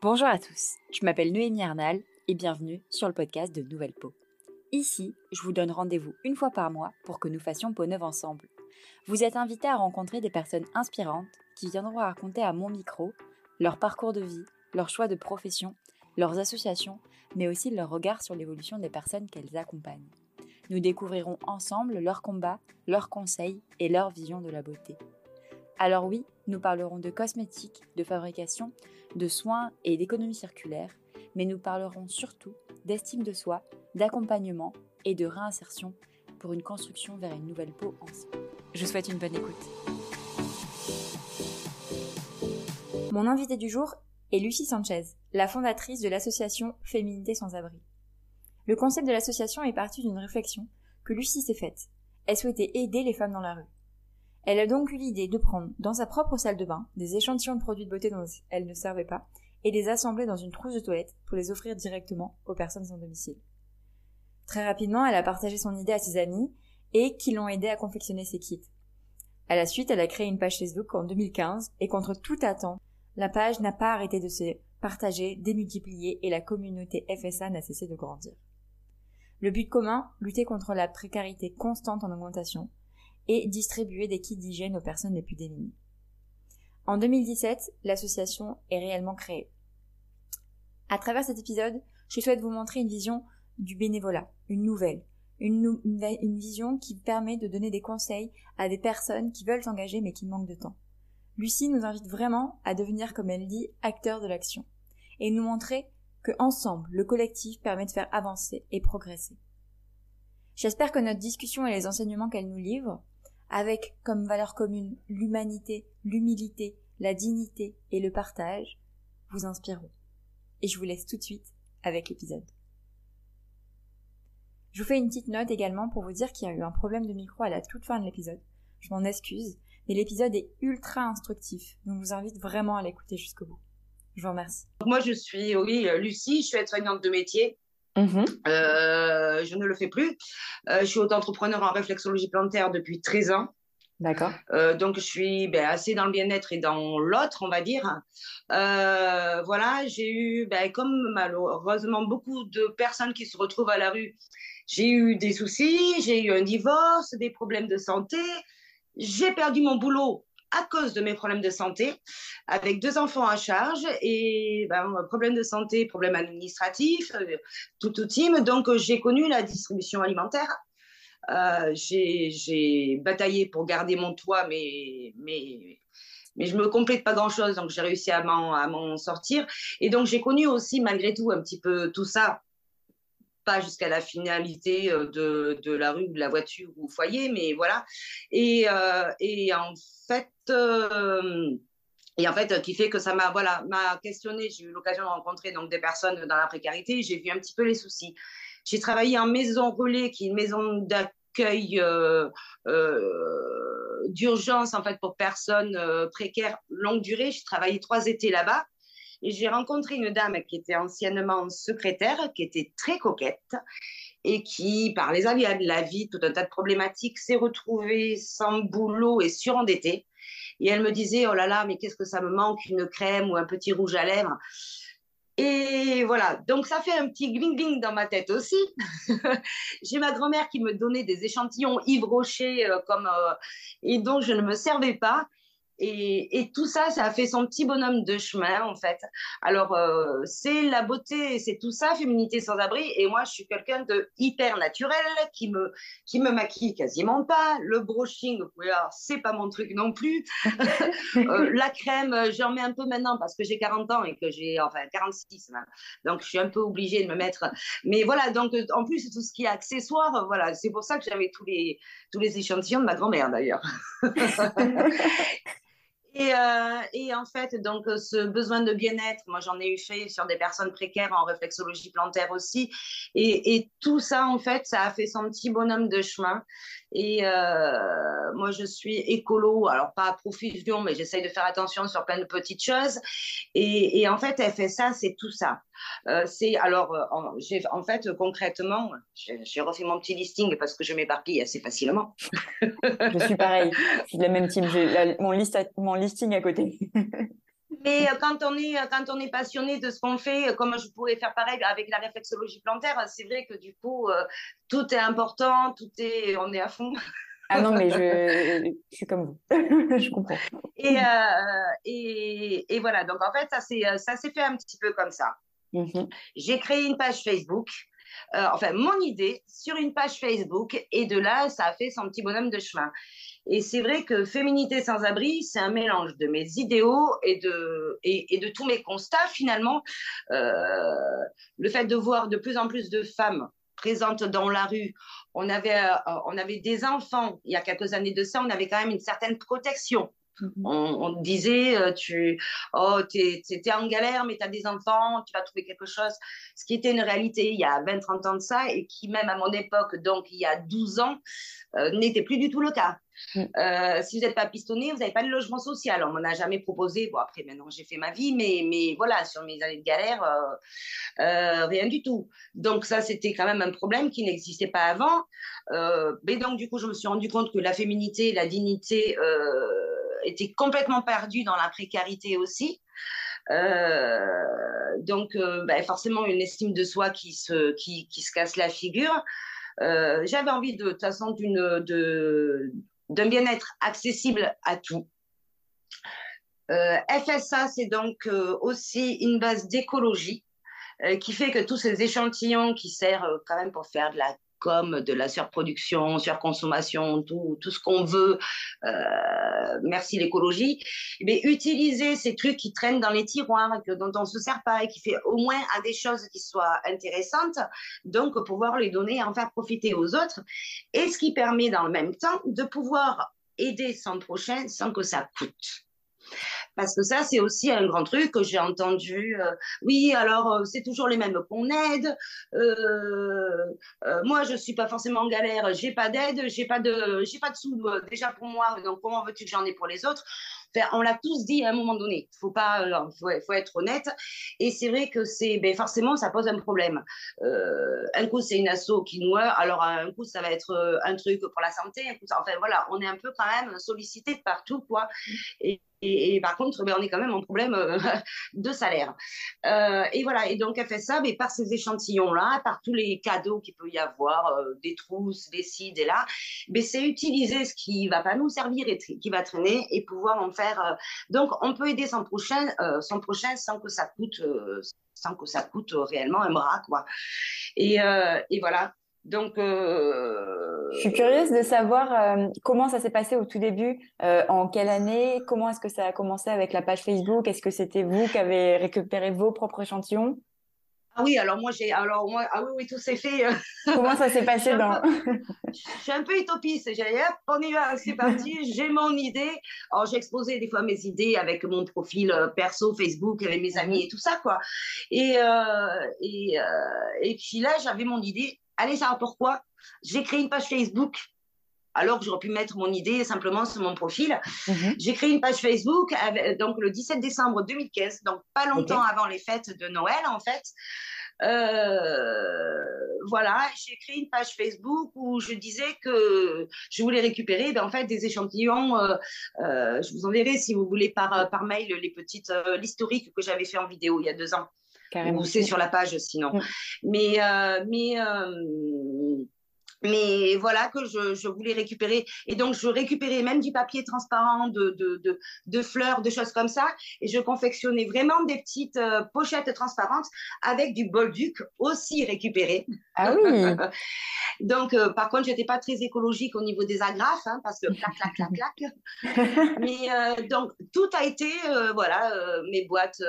Bonjour à tous, je m'appelle Noémie Arnal et bienvenue sur le podcast de Nouvelle Peau. Ici, je vous donne rendez-vous une fois par mois pour que nous fassions peau neuve ensemble. Vous êtes invités à rencontrer des personnes inspirantes qui viendront raconter à mon micro leur parcours de vie, leurs choix de profession, leurs associations, mais aussi leur regard sur l'évolution des personnes qu'elles accompagnent. Nous découvrirons ensemble leurs combats, leurs conseils et leur vision de la beauté. Alors oui, nous parlerons de cosmétiques, de fabrication, de soins et d'économie circulaire, mais nous parlerons surtout d'estime de soi, d'accompagnement et de réinsertion pour une construction vers une nouvelle peau ensemble. Je souhaite une bonne écoute. Mon invité du jour est Lucie Sanchez, la fondatrice de l'association Féminité sans abri. Le concept de l'association est parti d'une réflexion que Lucie s'est faite. Elle souhaitait aider les femmes dans la rue. Elle a donc eu l'idée de prendre dans sa propre salle de bain des échantillons de produits de beauté dont elle ne servait pas et les assembler dans une trousse de toilette pour les offrir directement aux personnes sans domicile. Très rapidement, elle a partagé son idée à ses amis et qui l'ont aidé à confectionner ses kits. À la suite, elle a créé une page Facebook en 2015 et contre toute attente, la page n'a pas arrêté de se partager, démultiplier et la communauté FSA n'a cessé de grandir. Le but commun, lutter contre la précarité constante en augmentation, et distribuer des kits d'hygiène aux personnes les plus démunies. En 2017, l'association est réellement créée. À travers cet épisode, je souhaite vous montrer une vision du bénévolat, une nouvelle, une, vision qui permet de donner des conseils à des personnes qui veulent s'engager mais qui manquent de temps. Lucie nous invite vraiment à devenir, comme elle dit, acteurs de l'action et nous montrer que ensemble, le collectif permet de faire avancer et progresser. J'espère que notre discussion et les enseignements qu'elle nous livre avec comme valeur commune l'humanité, l'humilité, la dignité et le partage, vous inspireront. Et je vous laisse tout de suite avec l'épisode. Je vous fais une petite note également pour vous dire qu'il y a eu un problème de micro à la toute fin de l'épisode. Je m'en excuse, mais l'épisode est ultra instructif, donc je vous invite vraiment à l'écouter jusqu'au bout. Je vous remercie. Moi, je suis, oui, Lucie, je suis aide-soignante de métier. Mhm. Euh, je ne le fais plus. Euh, je suis auto-entrepreneur en réflexologie plantaire depuis 13 ans. D'accord. Euh, donc, je suis ben, assez dans le bien-être et dans l'autre, on va dire. voilà, j'ai eu, ben, comme malheureusement beaucoup de personnes qui se retrouvent à la rue, j'ai eu des soucis, j'ai eu un divorce, des problèmes de santé. J'ai perdu mon boulot à cause de mes problèmes de santé, avec deux enfants à charge et ben, problème de santé, problème administratif, euh, tout tout team. Donc euh, j'ai connu la distribution alimentaire. Euh, j'ai bataillé pour garder mon toit, mais mais mais je me complète pas grand chose, donc j'ai réussi à m'en sortir. Et donc j'ai connu aussi malgré tout un petit peu tout ça jusqu'à la finalité euh, de, de, la rue de la voiture ou foyer, mais voilà. Et, euh, et en fait, euh, et en fait, qui fait que ça m'a voilà, m'a questionné. J'ai eu l'occasion de rencontrer donc des personnes dans la précarité. J'ai vu un petit peu les soucis. J'ai travaillé en maison relais, qui est une maison d'accueil d'urgence en fait pour personnes précaires longue durée. J'ai travaillé trois étés là-bas. Et j'ai rencontré une dame qui était anciennement secrétaire, qui était très coquette et qui, par les aléas de la vie, tout un tas de problématiques, s'est retrouvée sans boulot et surendettée. Et elle me disait, oh là là, mais qu'est-ce que ça me manque, une crème ou un petit rouge à lèvres? Et voilà, donc ça fait un petit gling-gling dans ma tête aussi. J'ai ma grand-mère qui me donnait des échantillons Yves Rocher euh, comme, euh, et donc je ne me servais pas. Et, tout ça, ça a fait son petit bonhomme de chemin, en fait. Alors, euh, c'est la beauté, c'est tout ça, féminité sans abri. Et moi, je suis quelqu'un de hyper naturel, qui me, qui me maquille quasiment pas. Le brushing, c'est pas mon truc non plus. Euh, la crème, j'en mets un peu maintenant parce que j'ai 40 ans et que j'ai, enfin, 46 Donc, je suis un peu obligée de me mettre. Mais voilà, donc, en plus, tout ce qui est accessoire, voilà, c'est pour ça que j'avais tous les, tous les échantillons de ma grand-mère, d'ailleurs. Et, euh, et, en fait, donc, euh, ce besoin de bien-être, moi, j'en ai eu fait sur des personnes précaires en réflexologie plantaire aussi. Et, et, tout ça, en fait, ça a fait son petit bonhomme de chemin. Et euh, moi, je suis écolo, alors pas à profusion, mais j'essaye de faire attention sur plein de petites choses. Et, et en fait, elle fait ça, c'est tout ça. Euh, c'est alors, euh, en, en, fait, concrètement, j'ai refait mon petit listing parce que je m'éparpille assez facilement. je suis pareil, je suis de la même team. J'ai mon, listing à côté. Mais quand on est quand on est passionné de ce qu'on fait, comme je pourrais faire pareil avec la réflexologie plantaire, c'est vrai que du coup tout est important, tout est on est à fond. Ah non, mais je, je suis comme vous. je comprends. Et, euh, et, et, voilà, donc en fait, ça s'est fait un petit peu comme ça. Mhm. J'ai créé une page Facebook. Euh, enfin, mon idée sur une page Facebook. Et de là, ça a fait son petit bonhomme de chemin. Et c'est vrai que Féminité sans abri, c'est un mélange de mes idéaux et de, et, de tous mes constats finalement. Euh, le fait de voir de plus en plus de femmes présentes dans la rue. On avait, euh, on avait des enfants, il y a quelques années de ça, on avait quand même une certaine protection. Mhm. On, disait, euh, tu oh, es, en galère, mais tu as des enfants, tu vas trouver quelque chose. Ce qui était une réalité il y a 20-30 ans de ça et qui, même à mon époque, donc il y a 12 ans, euh, n'était plus du tout le cas. Mm. Euh, si vous n'êtes pas pistonné, vous n'avez pas de logement social. On m'en a jamais proposé. Bon, après, maintenant, j'ai fait ma vie, mais, mais voilà, sur mes années de galère, rien du tout. Donc, ça, c'était quand même un problème qui n'existait pas avant. mais donc, du coup, je me suis rendu compte que la féminité, la dignité, était complètement perdu dans la précarité aussi. Euh, donc, euh, ben, forcément, une estime de soi qui se, qui, qui se casse la figure. Euh, j'avais envie de, toute façon d'une, d'un bien-être accessible à tout. FSA, c'est donc aussi une base d'écologie qui fait que tous ces échantillons qui servent quand même pour faire de la comme de la surproduction, surconsommation, tout, tout ce qu'on veut, euh, merci l'écologie, mais utiliser ces trucs qui traînent dans les tiroirs, que, dont on ne se sert pas et qui fait au moins à des choses qui soient intéressantes, donc pouvoir les donner et en faire profiter aux autres, et ce qui permet dans le même temps de pouvoir aider son prochain sans que ça coûte. Parce que ça, c'est aussi un grand truc que j'ai entendu. Euh, oui, alors euh, c'est toujours les mêmes qu'on aide. Euh, moi, je suis pas forcément en galère. J'ai pas d'aide. J'ai pas de, j'ai pas de sous déjà pour moi. Donc comment veux-tu que j'en ai pour les autres? On l'a tous dit à un moment donné. Faut pas, faut, faut être honnête. Et c'est vrai que c'est, ben forcément, ça pose un problème. Un coup, c'est une asso qui nous, alors un coup, ça va être un truc pour la santé. Enfin voilà, on est un peu quand même sollicité de partout, quoi. Et, et, par contre, ben, on est quand même en problème euh, de salaire. Euh, et voilà. Et donc, elle fait ça, mais par ces échantillons-là, par tous les cadeaux qu'il peut y avoir, euh, des trousses, des ci, des là, ben, c'est utiliser ce qui va pas nous servir et qui va traîner et pouvoir en faire. Donc, on peut aider son prochain, son prochain sans que ça coûte, sans que ça coûte réellement un bras, quoi. Et voilà. Donc, euh... je suis curieuse de savoir euh, comment ça s'est passé au tout début, euh, en quelle année, comment est-ce que ça a commencé avec la page Facebook, est-ce que c'était vous qui avez récupéré vos propres échantillons? Ah oui, alors moi j'ai, alors moi, ah oui, oui, tout s'est fait. Comment ça s'est passé dans Je suis un peu utopiste. J'ai hop, on y va, c'est parti. j'ai mon idée. Alors j'ai exposé des fois mes idées avec mon profil perso Facebook, avec mes amis et tout ça quoi. Et et et puis là j'avais mon idée allez savoir pourquoi, j'ai créé une page Facebook alors que j'aurais pu mettre mon idée simplement sur mon profil. Mhm. J'ai créé une page Facebook donc le 17 décembre 2015, donc pas longtemps avant les fêtes de Noël en fait. Euh, voilà, j'ai créé une page Facebook où je disais que je voulais récupérer ben, en fait des échantillons. Euh, euh, je vous enverrai si vous voulez par, par mail les petites l'historique que j'avais fait en vidéo il y a deux ans. Carrément. Ou c'est sur la page sinon. Mm. Mais, euh, mais euh, mais voilà que je, je, voulais récupérer. Et donc, je récupérais même du papier transparent, de, de, de, de fleurs, de choses comme ça. Et je confectionnais vraiment des petites euh, pochettes transparentes avec du bolduc aussi récupéré. Ah oui Donc, euh, par contre, j'étais pas très écologique au niveau des agrafes, hein, parce que clac, clac, clac, clac. Mais euh, donc, tout a été, voilà, mes boîtes,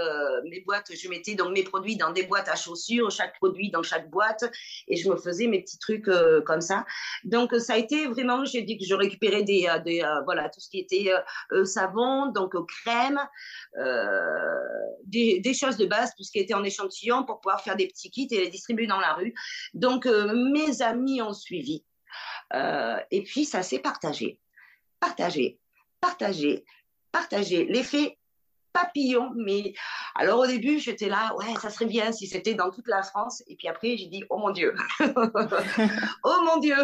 mes boîtes, je mettais donc mes produits dans des boîtes à chaussures, chaque produit dans chaque boîte, et je me faisais mes petits trucs comme ça. Donc ça a été vraiment, j'ai dit que je récupérais des, euh, euh, voilà tout ce qui était euh, savon, donc crème, des, des, choses de base, tout ce qui était en échantillon pour pouvoir faire des petits kits et les distribuer dans la rue. Donc mes amis ont suivi. et puis ça s'est partagé, partagé, partagé, partagé. L'effet papillon. Mais alors au début, j'étais là, ouais, ça serait bien si c'était dans toute la France. Et puis après, j'ai dit, oh mon Dieu, oh mon Dieu.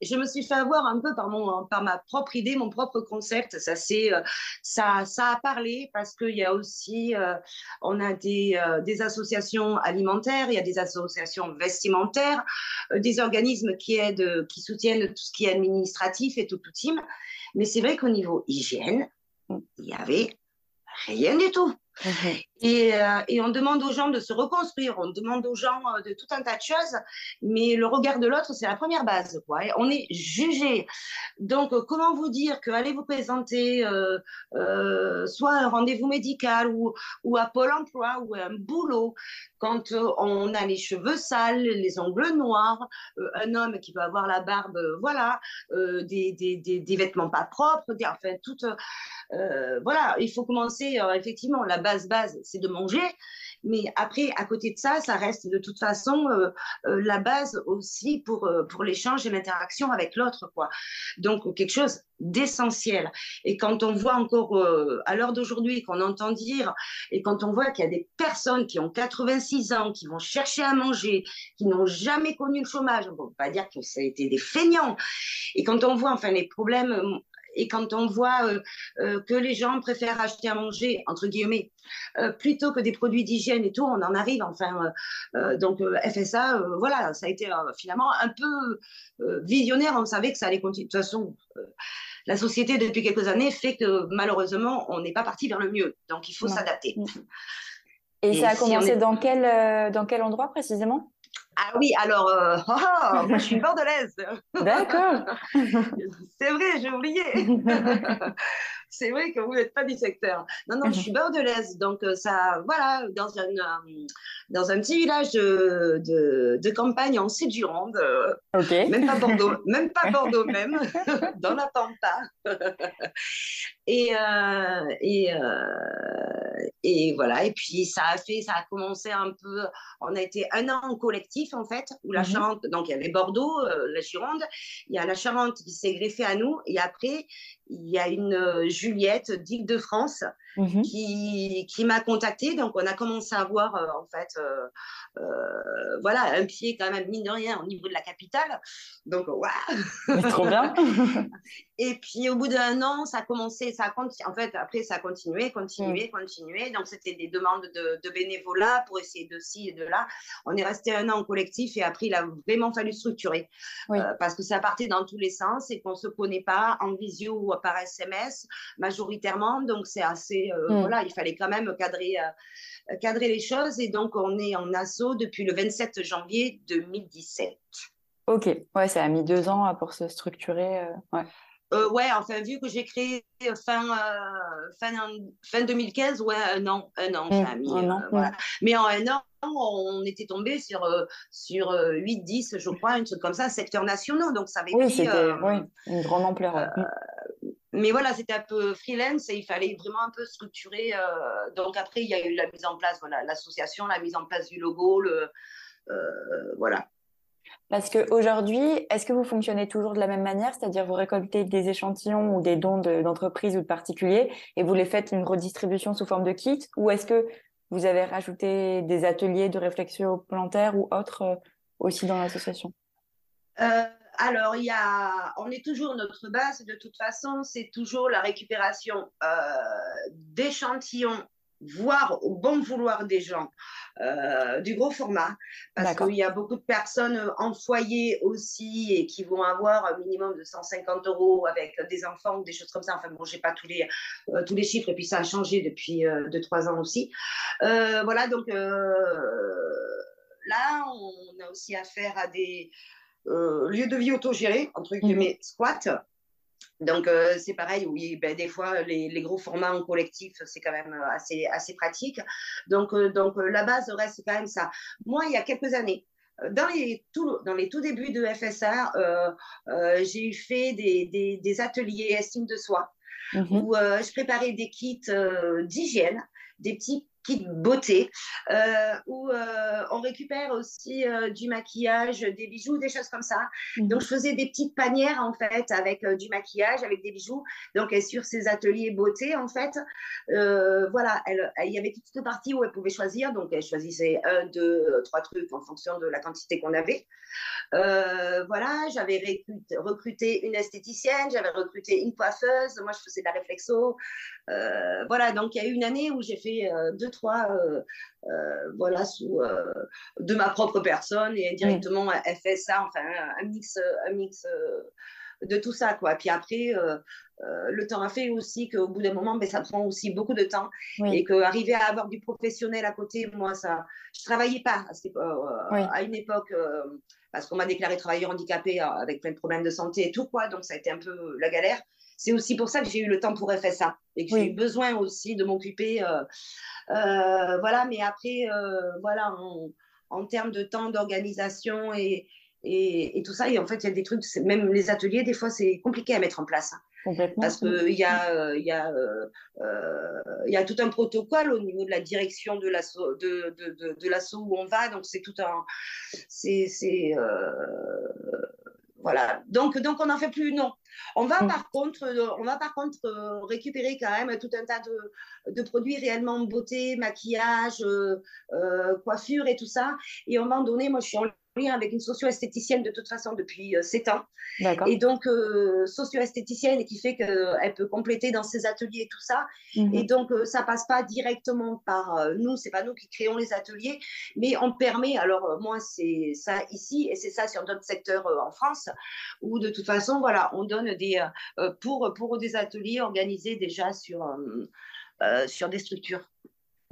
je me suis fait avoir un peu par, mon, par ma propre idée, mon propre concept. Ça, c'est, euh, ça, ça a parlé parce qu'il y a aussi, euh, on a des, euh, des associations alimentaires, il y a des associations vestimentaires, des organismes qui aident, qui soutiennent tout ce qui est administratif et tout, tout team. Mais c'est vrai qu'au niveau hygiène, il y avait rien du tout. Et, euh, et, on demande aux gens de se reconstruire, on demande aux gens euh, de tout un tas de choses, mais le regard de l'autre, c'est la première base. Quoi. on est jugé. Donc, euh, comment vous dire que allez vous présenter soit un rendez-vous médical ou, à Pôle emploi ou un boulot quand on a les cheveux sales, les ongles noirs, un homme qui peut avoir la barbe, voilà, des, des, vêtements pas propres, enfin, tout. voilà, il faut commencer effectivement la base base, de manger. Mais après, à côté de ça, ça reste de toute façon euh, euh, la base aussi pour, euh, pour l'échange et l'interaction avec l'autre. quoi. Donc, quelque chose d'essentiel. Et quand on voit encore à l'heure d'aujourd'hui, qu'on entend dire, et quand on voit qu'il y a des personnes qui ont 86 ans, qui vont chercher à manger, qui n'ont jamais connu le chômage, on ne peut pas dire que ça a été des feignants. Et quand on voit enfin les problèmes et quand on voit euh, euh, que les gens préfèrent acheter à manger, entre guillemets, euh, plutôt que des produits d'hygiène et tout, on en arrive. Enfin, donc FSA, voilà, ça a été finalement un peu visionnaire. On savait que ça allait continuer. De toute façon, la société depuis quelques années fait que malheureusement, on n'est pas parti vers le mieux. Donc il faut s'adapter. Et, ça a commencé dans quel dans quel endroit précisément? Ah oui, alors, euh, oh, oh, moi je suis bordelaise. D'accord. C'est vrai, j'ai oublié. c'est vrai que vous n'êtes pas du secteur. Non, non, je suis bordelaise. Donc, euh, ça, voilà, dans un, euh, dans un petit village de, de, campagne en Sud-Gironde. Okay. Même pas Bordeaux, même pas Bordeaux même, dans la Pampa. Et, et, et voilà. Et puis, ça a fait, ça a commencé un peu, on a été un an en collectif, en fait, où la mhm. Charente, donc il y avait Bordeaux, la Gironde, il y a la Charente qui s'est greffée à nous, et après, il y a une euh, Juliette d'Île-de-France mhm. qui, qui m'a contactée. Donc, on a commencé à voir, euh, en fait, euh, voilà, un pied quand même, mine de rien, au niveau de la capitale. Donc, waouh Trop bien Et puis, au bout d'un an, ça a commencé, ça a. En fait, après, ça a continué, continué, mm. continué. Donc, c'était des demandes de, bénévolat pour essayer de ci et de là. On est resté un an en collectif et après, il a vraiment fallu structurer. parce que ça partait dans tous les sens et qu'on ne se connaît pas en visio ou par SMS majoritairement. Donc, c'est assez. Euh, mm. Voilà, il fallait quand même cadrer, euh, cadrer les choses. Et donc, on est en assaut depuis le 27 janvier 2017. Ok, ouais, ça a mis deux ans pour se structurer. Euh, ouais. ouais, enfin, vu que j'ai créé fin, fin, fin 2015, ouais, un an, un an, ça a mis. Voilà. Mais en un an, on était tombé sur, sur 8-10, je crois, un truc comme ça, secteurs nationaux. Donc, ça avait oui, pris. oui, une grande ampleur mais voilà, c'était un peu freelance et il fallait vraiment un peu structurer. Euh, donc après, il y a eu la mise en place, voilà, l'association, la mise en place du logo, le, euh, voilà. Parce qu'aujourd'hui, est-ce que vous fonctionnez toujours de la même manière, c'est-à-dire vous récoltez des échantillons ou des dons d'entreprises ou de particuliers et vous les faites une redistribution sous forme de kit ou est-ce que vous avez rajouté des ateliers de réflexion plantaire ou autres euh, aussi dans l'association? Alors, il y a, on est toujours notre base, de toute façon, c'est toujours la récupération euh, d'échantillons, voire au bon vouloir des gens, euh, du gros format, parce qu'il y a beaucoup de personnes en foyer aussi et qui vont avoir un minimum de 150 euros avec des enfants ou des choses comme ça. Enfin, bon, j'ai pas tous les, euh, tous les chiffres et puis ça a changé depuis 2-3 ans aussi. voilà, donc là, on a aussi affaire à des euh, lieu de vie autogéré, entre guillemets, mhm. squat. Donc, euh, c'est pareil, oui, ben, des fois, les, les, gros formats en collectif, c'est quand même euh, assez, assez pratique. Donc, donc la base reste quand même ça. Moi, il y a quelques années, dans les, tout, dans les tout débuts de FSR, j'ai fait des, des, des, ateliers estime de soi, mhm. où je préparais des kits d'hygiène, des petits kit beauté, euh, où euh, on récupère aussi euh, du maquillage, des bijoux, des choses comme ça. Mhm. Donc, je faisais des petites panières, en fait, avec du maquillage, avec des bijoux. Donc, sur ces ateliers beauté, en fait, voilà, il y avait toute une partie où elle pouvait choisir. Donc, elle choisissait un, deux, trois trucs en fonction de la quantité qu'on avait. voilà, j'avais recruté, recruté, une esthéticienne, j'avais recruté une coiffeuse. Moi, je faisais de la réflexo. voilà, donc il y a eu une année où j'ai fait deux trois, euh, euh, voilà, sous, euh, de ma propre personne et directement elle fait ça, enfin un mix, un mix de tout ça quoi. Puis après, le temps a fait aussi qu'au bout d'un moment, ben, ça prend aussi beaucoup de temps et qu'arriver à avoir du professionnel à côté, moi ça, je travaillais pas à une époque parce qu'on m'a déclaré travailleur handicapé avec plein de problèmes de santé et tout quoi, donc ça a été un peu la galère. C'est aussi pour ça que j'ai eu le temps pour FSA et que j'ai eu besoin aussi de m'occuper. Euh, euh, voilà, mais après, euh, voilà, en, termes de temps, d'organisation et, et, tout ça, et en fait, il y a des trucs, même les ateliers, des fois, c'est compliqué à mettre en place. Parce qu'il y, a, y, a, y a tout un protocole au niveau de la direction de l'assaut de, de, de, où on va. Donc, c'est tout un. C'est. Voilà. Donc, donc on n'en fait plus, non. On va, mm. par contre, euh, on va par contre euh, récupérer quand même tout un tas de, de produits réellement beauté, maquillage, euh, coiffure et tout ça. Et à un moment donné, moi, je suis en avec une socio-esthéticienne de toute façon depuis euh, sept ans. Et donc, euh, socio-esthéticienne qui fait qu'elle peut compléter dans ses ateliers et tout ça. Mhm. Et donc, euh, ça passe pas directement par nous, c'est pas nous qui créons les ateliers, mais on permet, alors moi, c'est ça ici et c'est ça sur d'autres secteurs en France, où de toute façon, voilà, on donne des, pour, pour des ateliers organisés déjà sur, sur des structures.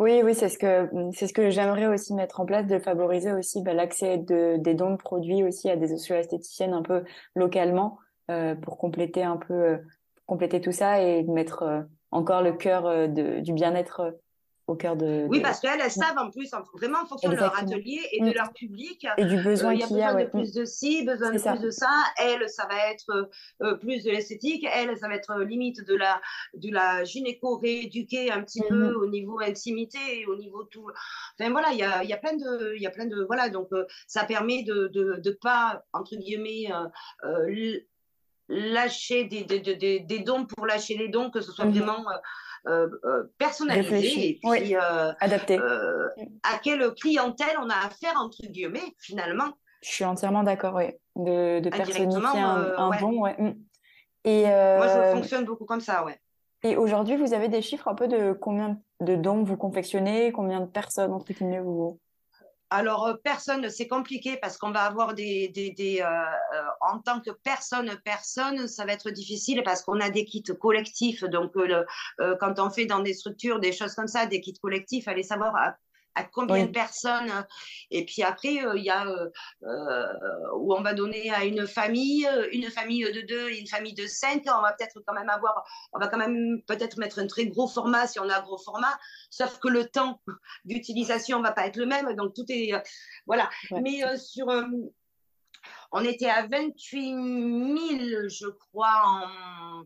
Oui, oui, c'est ce que c'est ce que j'aimerais aussi mettre en place, de favoriser aussi bah, l'accès de, des dons de produits aussi à des socio-esthéticiennes un peu localement euh, pour compléter un peu euh, compléter tout ça et mettre euh, encore le cœur du bien-être au cœur de, Oui, parce qu'elles, elles savent en plus, vraiment en fonction de leur atelier et de mm. leur public. Et du besoin qu'il y a. Besoin de plus de ci, besoin de plus de ça. Elle, ça va être euh, plus de l'esthétique. Elle, ça va être euh, limite de la, de la gynéco rééduquée un petit peu mm-hmm. au niveau intimité et au niveau tout. Enfin, voilà, il y a, y a plein de. Il y a plein de voilà, donc euh, ça permet de ne de, pas, entre guillemets, lâcher des, des, des, dons pour lâcher les dons, que ce soit mm-hmm. vraiment euh, euh, personnalisé et puis euh, adapté. à quelle clientèle on a affaire entre guillemets finalement. Je suis entièrement d'accord, oui, de, de personnifier un, un bon, ouais. Mm. Et Moi, je fonctionne beaucoup comme ça, ouais. Et aujourd'hui, vous avez des chiffres un peu de combien de dons vous confectionnez, combien de personnes, entre guillemets, vous, alors, euh, personne, c'est compliqué parce qu'on va avoir des, euh, euh, en tant que personne, personne, ça va être difficile parce qu'on a des kits collectifs. Donc, quand on fait dans des structures des choses comme ça, des kits collectifs, allez savoir à combien de personnes. Et puis après, euh, il y a euh, euh, où on va donner à une famille, une famille de deux et une famille de cinq. On va peut-être quand même avoir, on va quand même peut-être mettre un très gros format si on a un gros format, sauf que le temps d'utilisation va pas être le même. Donc tout est, voilà. Mais sur on était à 28 000, je crois, en,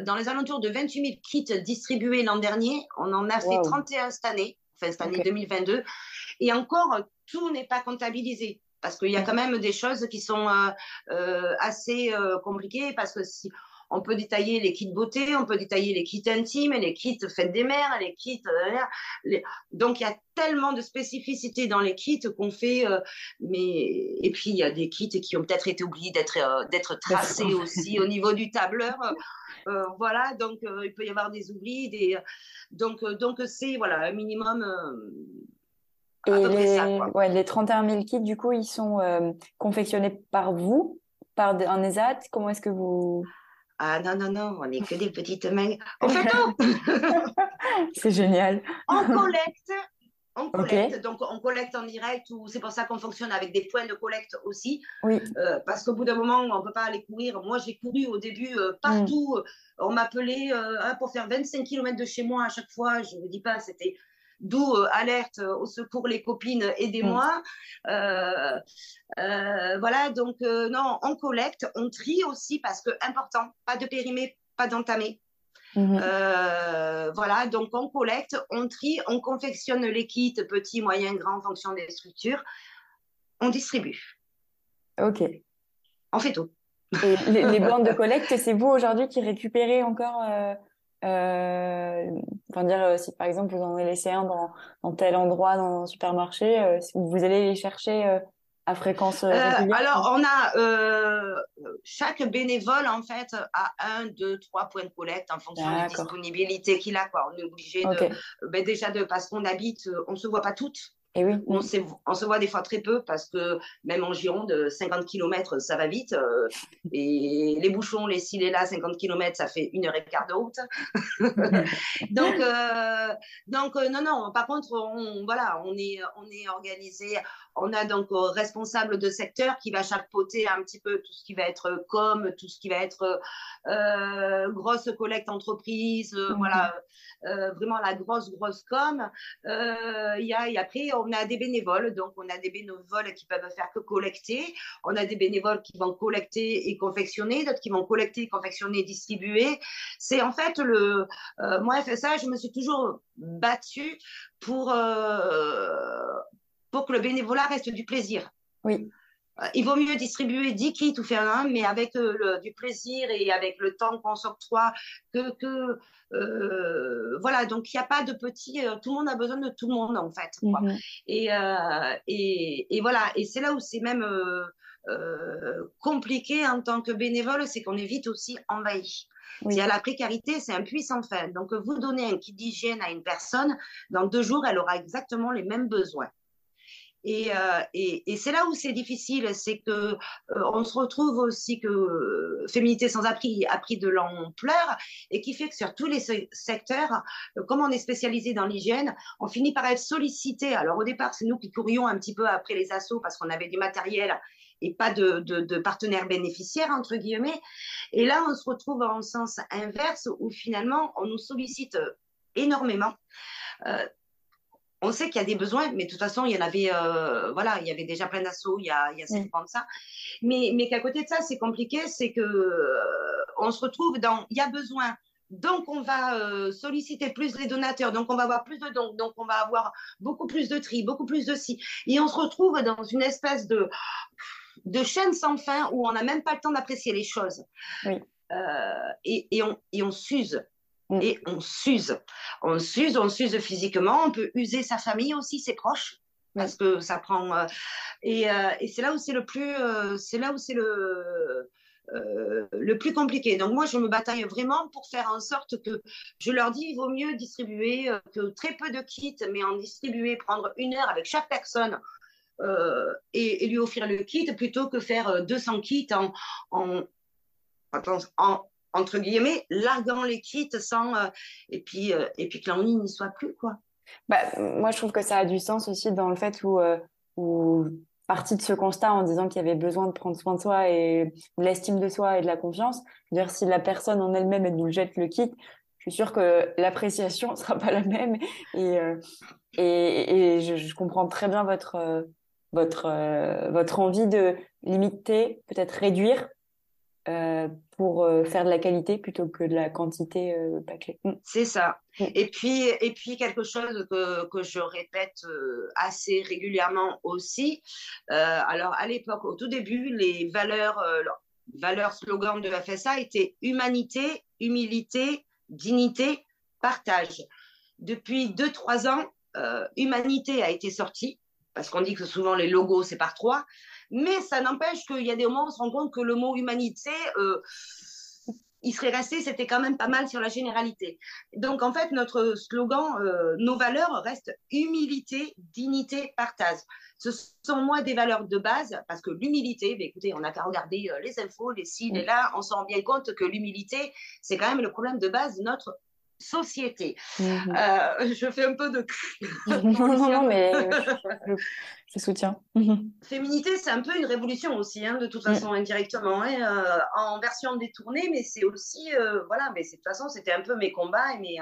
dans les alentours de 28 000 kits distribués l'an dernier. On en a fait 31 cette année cette année 2022. Et encore, tout n'est pas comptabilisé parce qu'il y a quand même des choses qui sont euh, euh, assez euh, compliquées parce que si on peut détailler les kits beauté, on peut détailler les kits intimes, les kits fête des mères, les kits. Donc il y a tellement de spécificités dans les kits qu'on fait. mais et puis il y a des kits qui ont peut-être été oubliés d'être d'être tracés aussi au niveau du tableur. Euh, voilà, donc euh, il peut y avoir des oublis, des, donc euh, donc c'est voilà un minimum. Et les, Ouais, les 31 000 kits, du coup, ils sont confectionnés par vous, par un ESAT? Comment est-ce que vous ah non, non, non, on n'est que des petites mains. On fait tout C'est génial. On collecte on collecte, donc on collecte en direct, ou c'est pour ça qu'on fonctionne avec des points de collecte aussi. Oui. Euh, parce qu'au bout d'un moment, on ne peut pas aller courir. Moi, j'ai couru au début euh, partout. Mm. On m'appelait euh, pour faire 25 km de chez moi à chaque fois. Je ne dis pas, c'était d'où alerte au secours les copines, aidez-moi. Mm. voilà, donc non, on collecte, on trie aussi parce que important, pas de périmé, pas d'entamé. Mhm. Euh, voilà, donc on collecte, on trie, on confectionne les kits petits, moyens, grands en fonction des structures. On distribue. Ok. On fait tout. Et les, bandes de collecte, c'est vous aujourd'hui qui récupérez encore euh, euh, enfin dire si par exemple vous en avez laissé un dans, dans tel endroit dans un supermarché, vous allez les chercher à fréquence euh, euh, Alors, on a euh, chaque bénévole en fait a un, deux, trois points de collecte en fonction des disponibilités qu'il a. Quoi. On est obligé de, ben, déjà de parce qu'on habite, on se voit pas toutes. Oui. On, se voit des fois très peu parce que même en Gironde, 50 km, ça va vite. Euh, et les bouchons, les ci, les là, 50 km, ça fait une heure et quart de route. donc, euh, euh, non, non. Par contre, on, voilà, est, on est organisé. On a donc responsable de secteur qui va chapeauter un petit peu tout ce qui va être com, tout ce qui va être grosse collecte entreprise, mhm. voilà, vraiment la grosse, grosse com. Il y a, a après, on a des bénévoles, donc on a des bénévoles qui peuvent faire que collecter. On a des bénévoles qui vont collecter et confectionner, d'autres qui vont collecter, confectionner, distribuer. C'est en fait le. Euh, moi, FSA, je me suis toujours battue pour, euh, pour que le bénévolat reste du plaisir. Oui. Euh, il vaut mieux distribuer 10 kits ou faire un, mais avec euh, du plaisir et avec le temps qu'on s'octroie que, que euh, voilà, donc il n'y a pas de petit, tout le monde a besoin de tout le monde en fait. Mhm. Et, et, et, voilà, et c'est là où c'est même compliqué en tant que bénévole, c'est qu'on est vite aussi envahi. Oui. à la précarité, c'est un puissant fait. Donc, vous donnez un kit d'hygiène à une personne, dans deux jours, elle aura exactement les mêmes besoins. Et, euh, et, c'est là où c'est difficile, c'est que euh, on se retrouve aussi que euh, Féminité sans appris a pris de l'ampleur et qui fait que sur tous les secteurs, comme on est spécialisé dans l'hygiène, on finit par être sollicité. Alors au départ, c'est nous qui courions un petit peu après les assauts parce qu'on avait du matériel et pas de, de, de, partenaires bénéficiaires, entre guillemets. Et là, on se retrouve en sens inverse où finalement, on nous sollicite énormément. On sait qu'il y a des besoins, mais de toute façon, il y en avait, euh, voilà, il y avait déjà plein d'assauts il y a, il y a de ça. Mais, mais qu'à côté de ça, c'est compliqué, c'est que euh, on se retrouve dans, il y a besoin. Donc, on va euh, solliciter plus les donateurs, donc on va avoir plus de dons, donc on va avoir beaucoup plus de tri, beaucoup plus de si. Et on se retrouve dans une espèce de, de chaîne sans fin où on n'a même pas le temps d'apprécier les choses. et, et, on, et on s'use. Mm. et on s'use. On s'use, on s'use physiquement, on peut user sa famille aussi, ses proches, parce que ça prend. Euh, et, euh, et c'est là où c'est le plus, euh, c'est là où c'est le le plus compliqué. Donc moi, je me bataille vraiment pour faire en sorte que je leur dis, il vaut mieux distribuer que très peu de kits, mais en distribuer, prendre une heure avec chaque personne. Et, et, lui offrir le kit plutôt que faire 200 kits en, en, en, entre guillemets, larguant les kits sans. Euh, et, puis, euh, et puis que l'ennui n'y soit plus, quoi. Bah, moi, je trouve que ça a du sens aussi dans le fait où, euh, où partie de ce constat en disant qu'il y avait besoin de prendre soin de soi et de l'estime de soi et de la confiance. dire, si la personne en elle-même, elle nous jette le kit, je suis sûre que l'appréciation ne sera pas la même. Et, et, et je, je, comprends très bien votre, votre, votre envie de limiter, peut-être réduire euh, pour euh, faire de la qualité plutôt que de la quantité euh, mm. C'est ça. Mm. Et puis, et puis quelque chose que, que je répète euh, assez régulièrement aussi. alors à l'époque, au tout début, les valeurs, valeurs slogans de la FSA étaient humanité, humilité, dignité, partage. Depuis deux trois ans, humanité a été sortie parce qu'on dit que souvent les logos c'est par trois. Mais ça n'empêche qu'il y a des moments où on se rend compte que le mot humanité, euh, il serait resté, c'était quand même pas mal sur la généralité. Donc en fait, notre slogan, euh, nos valeurs restent humilité, dignité, partage. Ce sont moi des valeurs de base parce que l'humilité, ben, écoutez, on n'a qu'à regarder euh, les infos, les ci, les là, on se rend bien compte que l'humilité, c'est quand même le problème de base de notre société. Mhm. Euh, je fais un peu de... non, non, mais je, soutiens. Mhm. Féminité, c'est un peu une révolution aussi, hein, de toute façon, mm. indirectement, hein, euh, en version détournée, mais c'est aussi, euh, voilà, mais de toute façon, c'était un peu mes combats et mes...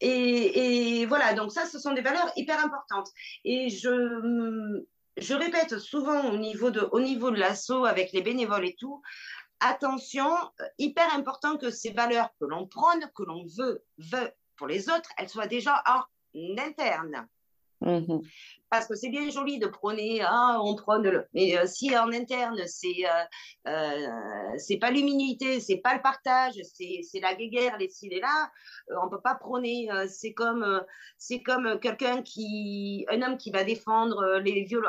Et, et, voilà, donc ça, ce sont des valeurs hyper importantes. Et je, je répète souvent au niveau de, au niveau de l'assaut avec les bénévoles et tout, attention, hyper important que ces valeurs que l'on prône, que l'on veut, veut pour les autres, elles soient déjà en interne. Mmh Parce que c'est bien joli de prôner, ah, on prône le. Mais euh, si en interne, c'est euh, euh, c'est pas l'humilité, c'est pas le partage, c'est la guéguerre, les ci, les là, on peut pas prôner. c'est comme c'est comme quelqu'un qui, un homme qui va défendre les viol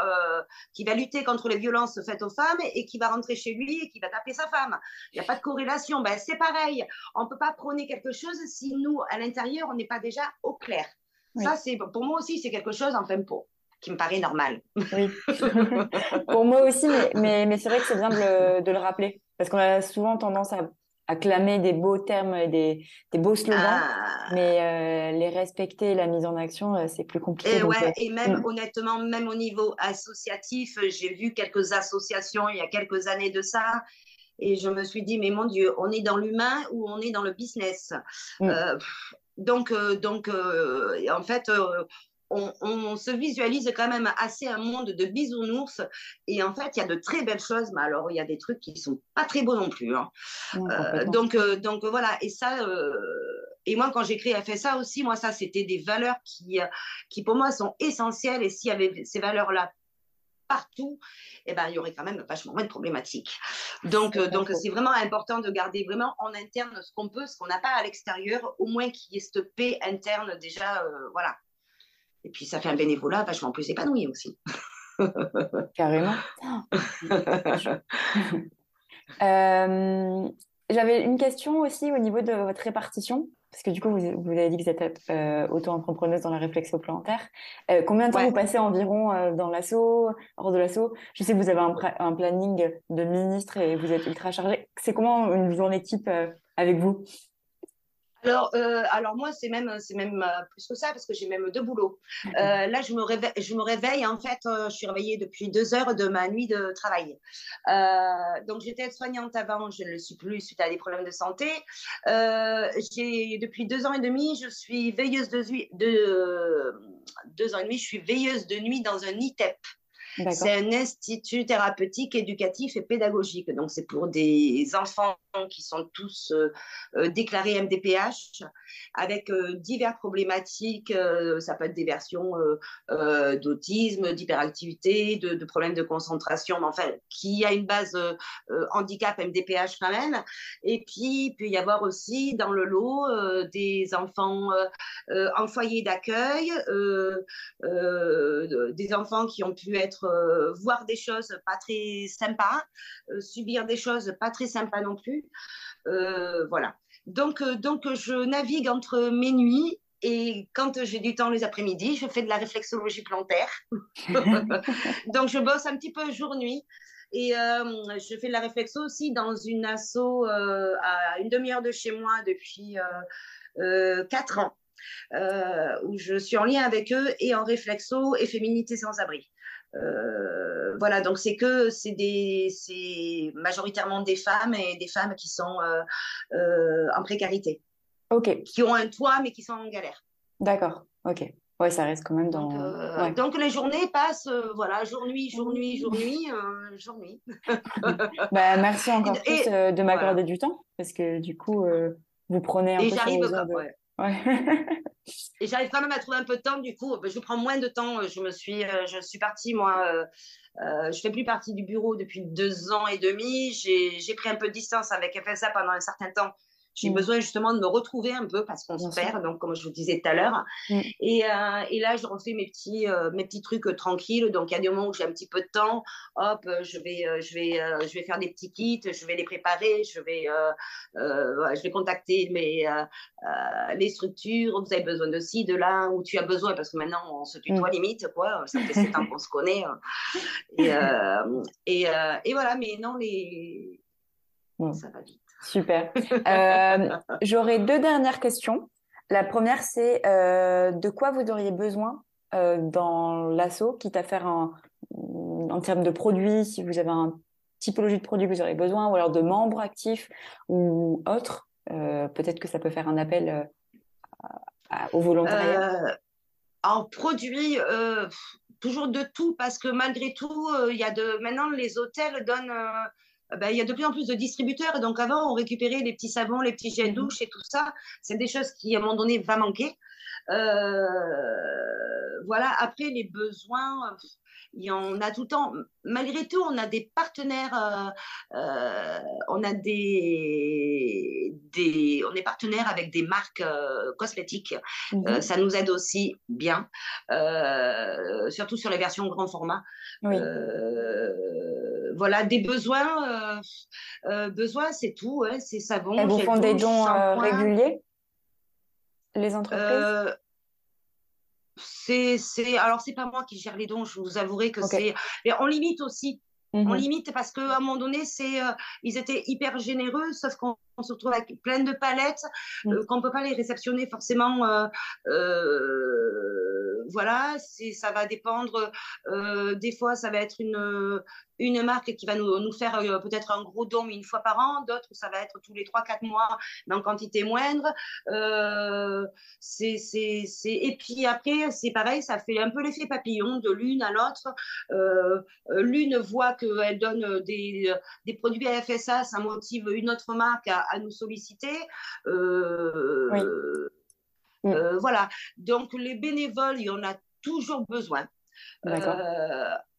qui va lutter contre les violences faites aux femmes et qui va rentrer chez lui et qui va taper sa femme. Il n'y a pas de corrélation. Ben, c'est pareil. On peut pas prôner quelque chose si nous, à l'intérieur, on n'est pas déjà au clair. Ça, c'est pour moi aussi, c'est quelque chose, enfin, pour, qui me paraît normal. Oui. pour moi aussi, mais, mais, c'est vrai que c'est bien de le, de le, rappeler. Parce qu'on a souvent tendance à, à clamer des beaux termes et des, des beaux slogans, ah. mais euh, les respecter, la mise en action, euh, c'est plus compliqué. Et, ouais, euh, et même, mm. honnêtement, même au niveau associatif, j'ai vu quelques associations il y a quelques années de ça. Et je me suis dit, mais mon Dieu, on est dans l'humain ou on est dans le business? Mm. Euh, donc euh, en fait, euh, on, se visualise quand même assez un monde de bisounours. Et en fait, il y a de très belles choses, mais alors il y a des trucs qui sont pas très beaux non plus. Hein. donc, donc voilà. Et ça, et moi, quand j'ai créé FSA aussi, moi, ça, c'était des valeurs qui, qui pour moi sont essentielles. Et s'il y avait ces valeurs-là partout, eh ben, il y aurait quand même vachement moins de problématiques. Donc, euh, donc c'est vraiment important de garder vraiment en interne ce qu'on peut, ce qu'on n'a pas à l'extérieur, au moins qu'il y ait cette paix interne déjà, euh, voilà. Et puis, ça fait un bénévolat vachement plus épanoui aussi. Carrément. Euh, j'avais une question aussi au niveau de votre répartition parce que du coup, vous, vous avez dit que vous êtes euh, auto-entrepreneuse dans la réflexion plantaire. Euh, combien de temps vous passez environ euh, dans l'assaut, hors de l'assaut? Je sais que vous avez un, un, planning de ministre et vous êtes ultra chargé. C'est comment une journée type avec vous? Alors, euh, alors moi, c'est même, c'est même euh, plus que ça parce que j'ai même deux boulots. Euh, là, je me réveille, je me réveille. En fait, je suis réveillée depuis deux heures de ma nuit de travail. donc, j'étais soignante avant, je ne le suis plus suite à des problèmes de santé. j'ai depuis deux ans et demi, je suis veilleuse de, de deux ans et demi, je suis veilleuse de nuit dans un ITEP. C'est un institut thérapeutique, éducatif et pédagogique. Donc, c'est pour des enfants qui sont tous euh, euh, déclarés MDPH avec euh, diverses problématiques. ça peut être des versions d'autisme, d'hyperactivité, de, problèmes de concentration, enfin, qui a une base handicap MDPH quand même. Et puis, il peut y avoir aussi dans le lot des enfants en foyer d'accueil, des enfants qui ont pu être euh, voir des choses pas très sympas, euh, subir des choses pas très sympas non plus. Euh, voilà. Donc, donc, je navigue entre mes nuits et quand j'ai du temps les après-midi, je fais de la réflexologie plantaire. donc, je bosse un petit peu jour-nuit. Et je fais de la réflexo aussi dans une asso à une demi-heure de chez moi depuis quatre ans, où je suis en lien avec eux et en réflexo et féminité sans abri. Euh, voilà, donc c'est que c'est des, c'est majoritairement des femmes et des femmes qui sont euh, euh, en précarité. Ok. Qui ont un toit mais qui sont en galère. D'accord. Ok. Ouais, ça reste quand même dans. Donc, donc les journées passent, voilà, jour nuit, jour nuit, jour nuit, jour nuit. bah, merci encore plus de m'accorder du temps parce que du coup, vous prenez un et peu. J'arrive, ouais. Et j'arrive quand même à trouver un peu de temps, du coup, ben, je prends moins de temps. Je me suis, euh, je partie, moi, euh, euh, je fais plus partie du bureau depuis deux ans et demi. J'ai pris un peu de distance avec FSA pendant un certain temps j'ai mm. besoin justement de me retrouver un peu parce qu'on se perd, donc comme je vous disais tout à l'heure. Mm. Et, euh, et, là, je refais mes petits, euh, mes petits trucs tranquilles. Donc, il y a des moments où j'ai un petit peu de temps. Hop, je vais, euh, je vais, je vais faire des petits kits, je vais les préparer, je vais, je vais contacter mes, les structures. Vous avez besoin de ci, de là, où tu as besoin, parce que maintenant, on se tutoie mm. limite, quoi. Ça fait sept ans qu'on se connaît. Hein. Et, et, et, voilà, mais non, les... ça va vite. Super. Euh, J'aurais deux dernières questions. La première, c'est euh, de quoi vous auriez besoin euh, dans l'assaut, quitte à faire un, en termes de produits, si vous avez un typologie de produit que vous aurez besoin, ou alors de membres actifs ou autres. Peut-être que ça peut faire un appel euh, au volontariat. en produit, toujours de tout, parce que malgré tout, il y a de maintenant les hôtels donnent ben, il y a de plus en plus de distributeurs. Et donc, avant, on récupérait les petits savons, les petits gels mhm. douche et tout ça. C'est des choses qui, à un moment donné, va manquer. Euh, voilà. Après, les besoins, il y en a tout le temps. Malgré tout, on a des partenaires, euh, euh, on a des, des, on est partenaire avec des marques cosmétiques. Mhm. ça nous aide aussi bien, surtout sur les versions grand format. Voilà, des besoins, besoins, c'est tout, c'est savon. Elles vous font des dons réguliers, les entreprises? C'est, c'est, alors c'est pas moi qui gère les dons, je vous avouerai que c'est, mais on limite aussi. On mhm. limite parce qu'à un moment donné, c'est, euh, ils étaient hyper généreux, sauf qu'on se retrouve avec plein de palettes, mhm. euh, qu'on peut pas les réceptionner forcément. Euh, voilà, ça va dépendre. des fois, ça va être une, une marque qui va nous, faire euh, peut-être un gros don une fois par an, d'autres ça va être tous les 3-4 mois, mais en quantité moindre. Euh. Et puis après, c'est pareil, ça fait un peu l'effet papillon de l'une à l'autre. Euh, l'une voit qu'elle donne des, des produits à FSA, ça motive une autre marque à, à nous solliciter. Oui. Mm. voilà. Donc les bénévoles, il y en a toujours besoin.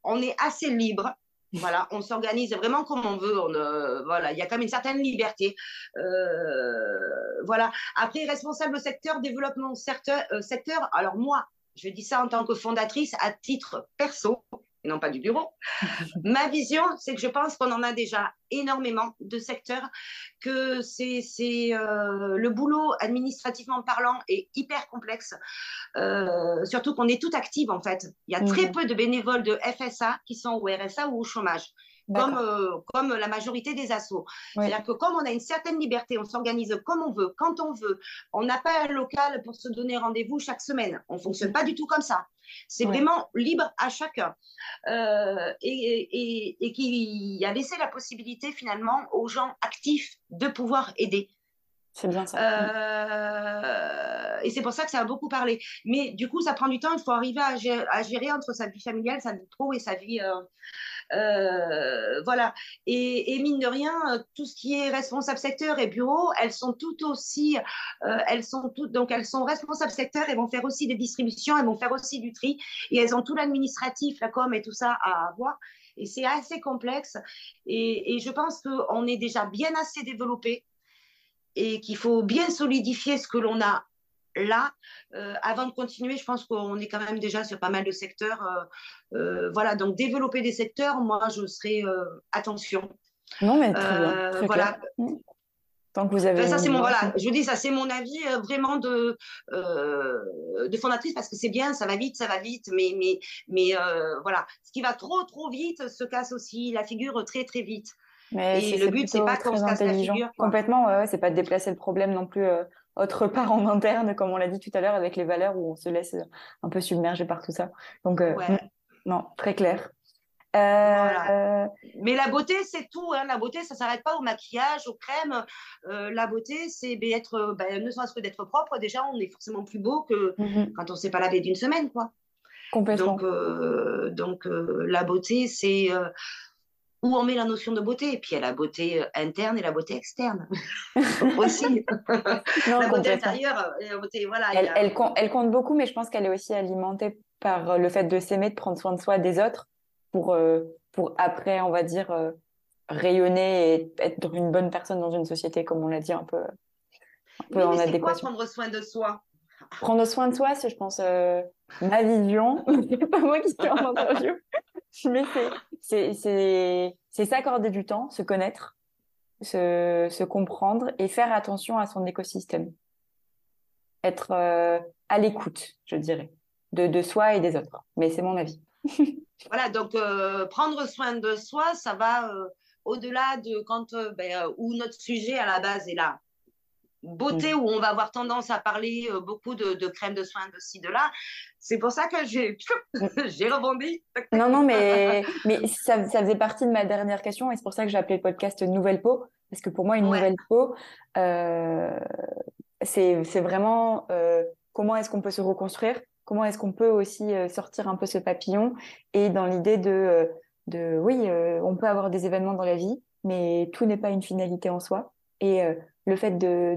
on est assez libre. Voilà, on s'organise vraiment comme on veut. On, euh, voilà, il y a quand même une certaine liberté. Euh, voilà. Après, responsable secteur, développement secteur, euh, secteur. Alors moi, je dis ça en tant que fondatrice à titre perso et non pas du bureau. Ma vision, c'est que je pense qu'on en a déjà énormément de secteurs, que c'est euh, le boulot administrativement parlant est hyper complexe, euh, surtout qu'on est tout active en fait. Il y a très mmh. peu de bénévoles de FSA qui sont au RSA ou au chômage comme, euh, comme la majorité des assos. C'est-à-dire que comme on a une certaine liberté, on s'organise comme on veut, quand on veut, on n'a pas un local pour se donner rendez-vous chaque semaine. On ne fonctionne pas du tout comme ça. C'est vraiment libre à chacun. Euh, et, et, qui a laissé la possibilité finalement aux gens actifs de pouvoir aider. C'est bien ça. Euh, et c'est pour ça que ça a beaucoup parlé. Mais du coup, ça prend du temps. Il faut arriver à gérer, entre sa vie familiale, sa vie pro et sa vie, euh, voilà. Et, mine de rien, tout ce qui est responsable secteur et bureau, elles sont tout aussi, euh, elles sont toutes, donc elles sont responsables secteur, elles vont faire aussi des distributions, elles vont faire aussi du tri, et elles ont tout l'administratif, la com et tout ça à avoir. Et c'est assez complexe. Et je pense qu'on est déjà bien assez développé et qu'il faut bien solidifier ce que l'on a là, euh, avant de continuer, je pense qu'on est quand même déjà sur pas mal de secteurs. Euh, euh, voilà, donc développer des secteurs, moi, je serais attention. Non, mais très bien. voilà. Tant que vous avez. ça, c'est mon, voilà, je vous dis, ça, c'est mon avis vraiment de, de fondatrice parce que c'est bien, ça va vite, ça va vite, mais, mais, mais voilà, ce qui va trop, trop vite se casse aussi la figure très, très vite. Mais et le but, c'est pas qu'on se casse la figure. Complètement, ouais, c'est pas de déplacer le problème non plus autre part en interne, comme on l'a dit tout à l'heure, avec les valeurs où on se laisse un peu submerger par tout ça. Donc, euh, non, très clair. Euh, Mais la beauté, c'est tout. Hein. La beauté, ça s'arrête pas au maquillage, aux crèmes. Euh, la beauté, c'est ben, être, ben, ne serait-ce que d'être propre. Déjà, on est forcément plus beau que mm-hmm. quand on s'est pas lavé d'une semaine, quoi. Complètement. Donc, donc la beauté, c'est où on met la notion de beauté. Et puis il y a la beauté euh, interne et la beauté externe aussi. la beauté intérieure, la beauté, voilà. Elle, elle, compte, elle, compte, beaucoup, mais je pense qu'elle est aussi alimentée par euh, le fait de s'aimer, de prendre soin de soi des autres pour, euh, pour après, on va dire, rayonner et être une bonne personne dans une société, comme on l'a dit, un peu, un peu en adéquation. Quoi, prendre soin de soi? Prendre soin de soi, c'est, je pense, ma vision. c'est pas moi qui suis en interview. Mais c'est, s'accorder du temps, se connaître, se, se comprendre et faire attention à son écosystème. Être euh, à l'écoute, je dirais, de, de soi et des autres. Mais c'est mon avis. voilà, donc euh, prendre soin de soi, ça va euh, au-delà de quand ben, où notre sujet à la base est là beauté mm. où on va avoir tendance à parler euh, beaucoup de, de crème de soins de ci, de là. C'est pour ça que j'ai, j'ai rebondi. non, non, mais, mais ça, ça, faisait partie de ma dernière question et c'est pour ça que j'ai appelé le podcast Nouvelle peau. Parce que pour moi, une nouvelle peau, euh, c'est, c'est vraiment euh, comment est-ce qu'on peut se reconstruire, comment est-ce qu'on peut aussi sortir un peu ce papillon et dans l'idée de, de oui, on peut avoir des événements dans la vie, mais tout n'est pas une finalité en soi. Et le fait de,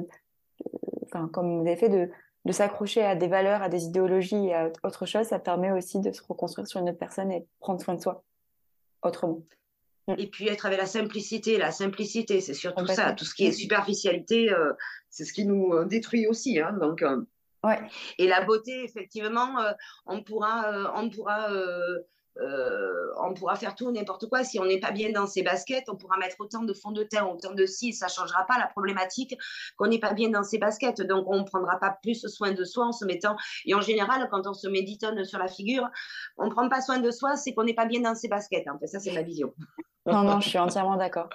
enfin, comme vous avez fait, de, de s'accrocher à des valeurs, à des idéologies et à autre chose, ça permet aussi de se reconstruire sur une autre personne et prendre soin de soi autrement. Mm. Et puis être avec la simplicité, la simplicité, c'est surtout ça. Tout ce qui est superficialité, euh, c'est ce qui nous euh, détruit aussi. Hein, donc, euh, ouais. Et la beauté, effectivement, on pourra, on pourra euh, on pourra faire tout n'importe quoi. Si on n'est pas bien dans ses baskets, on pourra mettre autant de fond de teint, autant de si, ça changera pas la problématique qu'on n'est pas bien dans ses baskets. Donc, on ne prendra pas plus soin de soi en se mettant. Et en général, quand on se méditonne sur la figure, on ne prend pas soin de soi, c'est qu'on n'est pas bien dans ses baskets. En fait, ça, c'est ma vision. Non, non, je suis entièrement d'accord.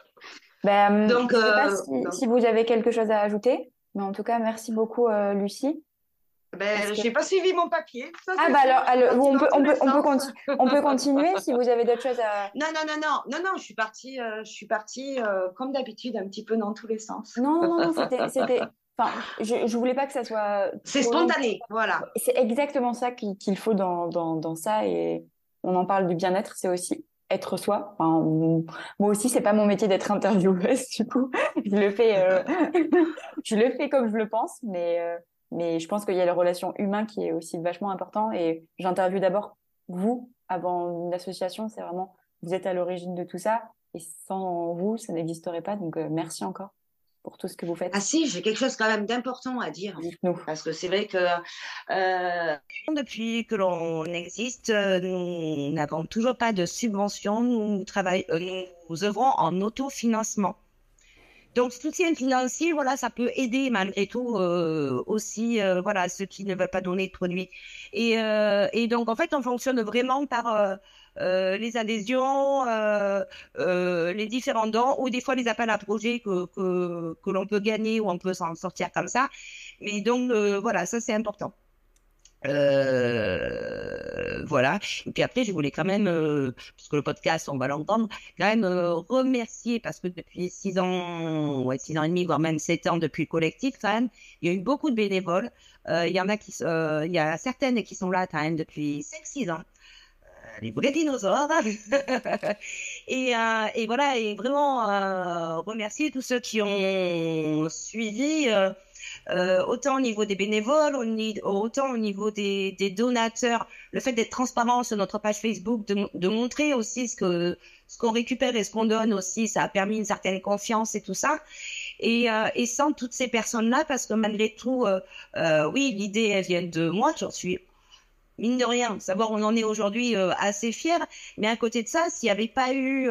Ben, Donc, je sais pas euh, si, vous avez quelque chose à ajouter, mais en tout cas, merci beaucoup, euh, Lucie. Ben, je n'ai pas suivi mon papier. ah, bah alors, on, peut, on, peut, on, peut continuer si vous avez d'autres choses à. Non, non, non, non, non, non, je suis partie, euh, je suis partie euh, comme d'habitude, un petit peu dans tous les sens. Non, non, non, c'était. Enfin, je ne voulais pas que ça soit. C'est spontané, voilà. C'est exactement ça qu'il faut dans, dans, dans, ça. Et on en parle du bien-être, c'est aussi être soi. Enfin, moi aussi, c'est pas mon métier d'être intervieweuse, du coup. Je le fais, euh, je le fais comme je le pense, mais mais je pense qu'il y a la relation humaine qui est aussi vachement important. Et j'interviewe d'abord vous avant une association. C'est vraiment, vous êtes à l'origine de tout ça. Et sans vous, ça n'existerait pas. Donc, euh, merci encore pour tout ce que vous faites. Ah si, j'ai quelque chose quand même d'important à dire. nous Parce que c'est vrai que euh, depuis que l'on existe, euh, nous n'avons toujours pas de subvention. Nous travaillons, nous œuvrons en autofinancement. Donc, soutien financier, voilà, ça peut aider malgré tout euh, aussi, euh, voilà, ceux qui ne veulent pas donner de produits. Et, euh, et donc, en fait, on fonctionne vraiment par les adhésions, les différents dons, ou des fois les appels à projets que, que, que l'on peut gagner ou on peut s'en sortir comme ça. Mais donc, voilà, ça c'est important. Euh, voilà. Et puis après, je voulais quand même, euh, puisque le podcast, on va l'entendre, quand même euh, remercier parce que depuis six ans, ouais, six ans et demi, voire même sept ans depuis le collectif, quand même, il y a eu beaucoup de bénévoles. Euh, il y en a qui, il y a certaines qui sont là quand même depuis cinq, six ans. Les vrais dinosaures. et, et voilà, et vraiment remercier tous ceux qui ont suivi. Euh, autant au niveau des bénévoles, autant au niveau des, donateurs, le fait d'être transparent sur notre page Facebook, de, montrer aussi ce que ce qu'on récupère et ce qu'on donne aussi, ça a permis une certaine confiance et tout ça. Et, euh, et sans toutes ces personnes-là, parce que malgré tout, euh, oui, l'idée, elle vient de moi, j'en suis mine de rien, savoir on en est aujourd'hui assez fier. Mais à côté de ça, s'il n'y avait pas eu